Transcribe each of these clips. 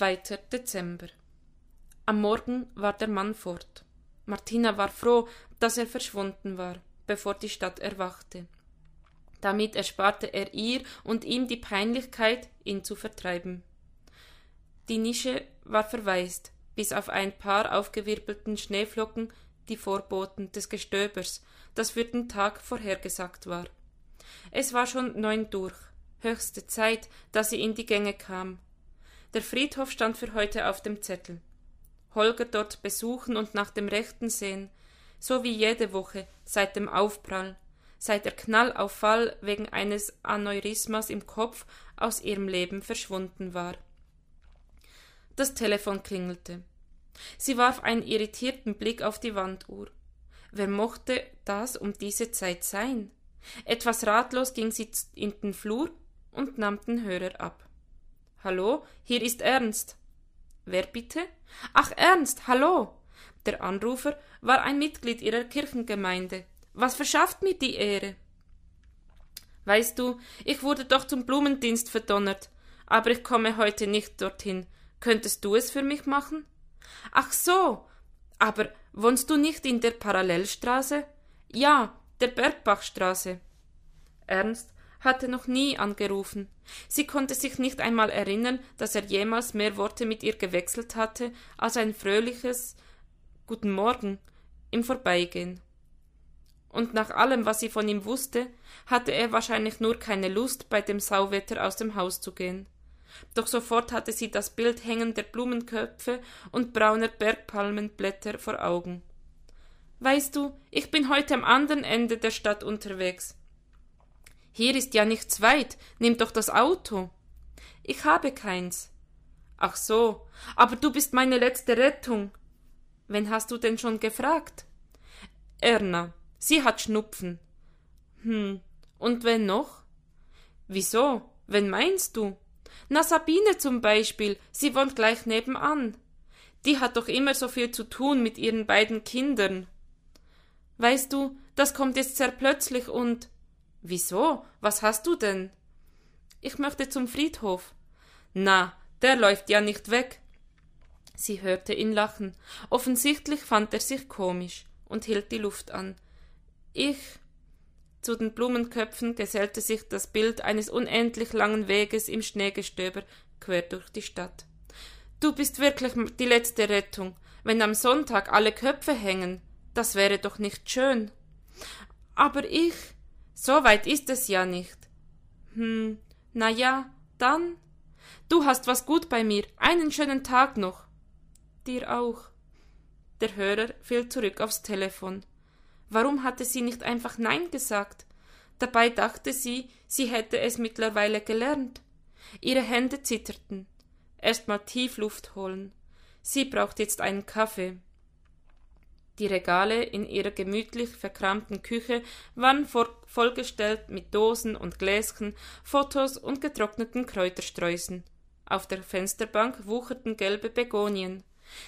2. Dezember. Am Morgen war der Mann fort. Martina war froh, dass er verschwunden war, bevor die Stadt erwachte. Damit ersparte er ihr und ihm die Peinlichkeit, ihn zu vertreiben. Die Nische war verwaist, bis auf ein paar aufgewirbelten Schneeflocken, die Vorboten des Gestöbers, das für den Tag vorhergesagt war. Es war schon neun durch, höchste Zeit, dass sie in die Gänge kam. Der Friedhof stand für heute auf dem Zettel. Holger dort besuchen und nach dem Rechten sehen, so wie jede Woche seit dem Aufprall, seit der Knallauffall wegen eines Aneurysmas im Kopf aus ihrem Leben verschwunden war. Das Telefon klingelte. Sie warf einen irritierten Blick auf die Wanduhr. Wer mochte das um diese Zeit sein? Etwas ratlos ging sie in den Flur und nahm den Hörer ab. Hallo, hier ist Ernst. Wer bitte? Ach, Ernst, hallo. Der Anrufer war ein Mitglied ihrer Kirchengemeinde. Was verschafft mir die Ehre? Weißt du, ich wurde doch zum Blumendienst verdonnert, aber ich komme heute nicht dorthin. Könntest du es für mich machen? Ach so. Aber wohnst du nicht in der Parallelstraße? Ja, der Bergbachstraße. Ernst hatte noch nie angerufen. Sie konnte sich nicht einmal erinnern, dass er jemals mehr Worte mit ihr gewechselt hatte als ein fröhliches Guten Morgen im Vorbeigehen. Und nach allem, was sie von ihm wusste, hatte er wahrscheinlich nur keine Lust, bei dem Sauwetter aus dem Haus zu gehen. Doch sofort hatte sie das Bild hängender Blumenköpfe und brauner Bergpalmenblätter vor Augen. Weißt du, ich bin heute am anderen Ende der Stadt unterwegs. Hier ist ja nichts weit, nimm doch das Auto. Ich habe keins. Ach so, aber du bist meine letzte Rettung. Wen hast du denn schon gefragt? Erna, sie hat Schnupfen. Hm, und wen noch? Wieso? Wen meinst du? Na, Sabine zum Beispiel, sie wohnt gleich nebenan. Die hat doch immer so viel zu tun mit ihren beiden Kindern. Weißt du, das kommt jetzt sehr plötzlich und Wieso? Was hast du denn? Ich möchte zum Friedhof. Na, der läuft ja nicht weg. Sie hörte ihn lachen. Offensichtlich fand er sich komisch und hielt die Luft an. Ich. Zu den Blumenköpfen gesellte sich das Bild eines unendlich langen Weges im Schneegestöber quer durch die Stadt. Du bist wirklich die letzte Rettung. Wenn am Sonntag alle Köpfe hängen, das wäre doch nicht schön. Aber ich. So weit ist es ja nicht. Hm, na ja, dann. Du hast was gut bei mir. Einen schönen Tag noch. Dir auch. Der Hörer fiel zurück aufs Telefon. Warum hatte sie nicht einfach Nein gesagt? Dabei dachte sie, sie hätte es mittlerweile gelernt. Ihre Hände zitterten. Erst mal tief Luft holen. Sie braucht jetzt einen Kaffee. Die Regale in ihrer gemütlich verkramten Küche waren vollgestellt mit Dosen und Gläschen, Fotos und getrockneten Kräutersträußen. Auf der Fensterbank wucherten gelbe Begonien.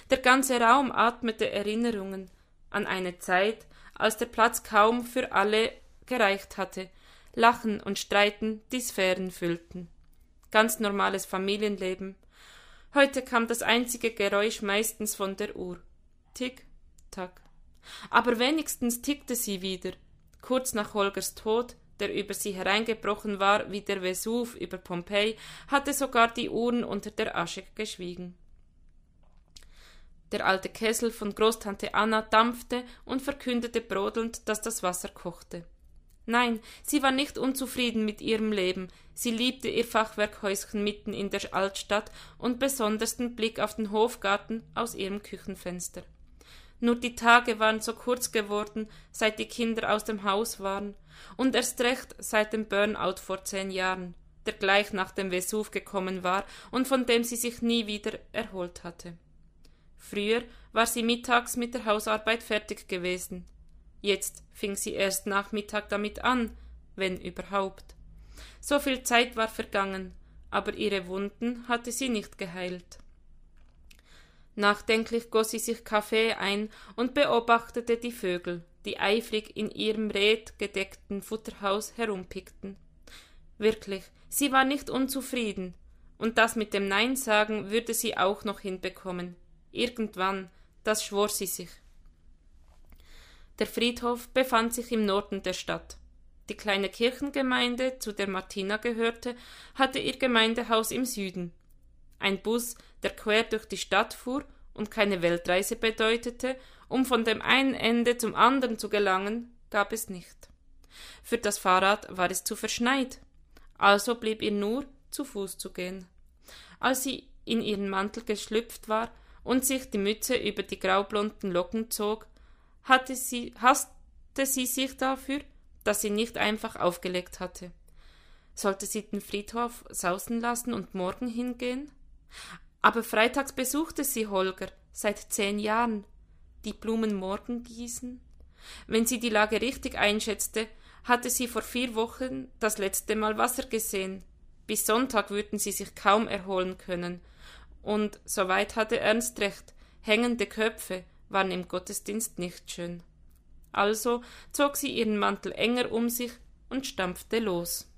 Der ganze Raum atmete Erinnerungen an eine Zeit, als der Platz kaum für alle gereicht hatte, Lachen und Streiten die Sphären füllten. Ganz normales Familienleben. Heute kam das einzige Geräusch meistens von der Uhr. Tick, tack. Aber wenigstens tickte sie wieder. Kurz nach Holgers Tod, der über sie hereingebrochen war wie der Vesuv über Pompeji, hatte sogar die Uhren unter der Asche geschwiegen. Der alte Kessel von Großtante Anna dampfte und verkündete brodelnd, dass das Wasser kochte. Nein, sie war nicht unzufrieden mit ihrem Leben, sie liebte ihr Fachwerkhäuschen mitten in der Altstadt und besonders den Blick auf den Hofgarten aus ihrem Küchenfenster. Nur die Tage waren so kurz geworden, seit die Kinder aus dem Haus waren, und erst recht seit dem Burnout vor zehn Jahren, der gleich nach dem Vesuv gekommen war und von dem sie sich nie wieder erholt hatte. Früher war sie mittags mit der Hausarbeit fertig gewesen. Jetzt fing sie erst Nachmittag damit an, wenn überhaupt. So viel Zeit war vergangen, aber ihre Wunden hatte sie nicht geheilt. Nachdenklich goss sie sich Kaffee ein und beobachtete die Vögel, die eifrig in ihrem redgedeckten Futterhaus herumpickten. Wirklich, sie war nicht unzufrieden, und das mit dem Nein sagen würde sie auch noch hinbekommen. Irgendwann, das schwor sie sich. Der Friedhof befand sich im Norden der Stadt. Die kleine Kirchengemeinde, zu der Martina gehörte, hatte ihr Gemeindehaus im Süden. Ein Bus, der quer durch die Stadt fuhr und keine Weltreise bedeutete, um von dem einen Ende zum anderen zu gelangen, gab es nicht. Für das Fahrrad war es zu verschneit, also blieb ihr nur zu Fuß zu gehen. Als sie in ihren Mantel geschlüpft war und sich die Mütze über die graublonden Locken zog, hatte sie, hasste sie sich dafür, dass sie nicht einfach aufgelegt hatte. Sollte sie den Friedhof sausen lassen und morgen hingehen? Aber freitags besuchte sie Holger seit zehn Jahren. Die Blumen morgen gießen? Wenn sie die Lage richtig einschätzte, hatte sie vor vier Wochen das letzte Mal Wasser gesehen. Bis Sonntag würden sie sich kaum erholen können. Und soweit hatte Ernst recht, hängende Köpfe waren im Gottesdienst nicht schön. Also zog sie ihren Mantel enger um sich und stampfte los.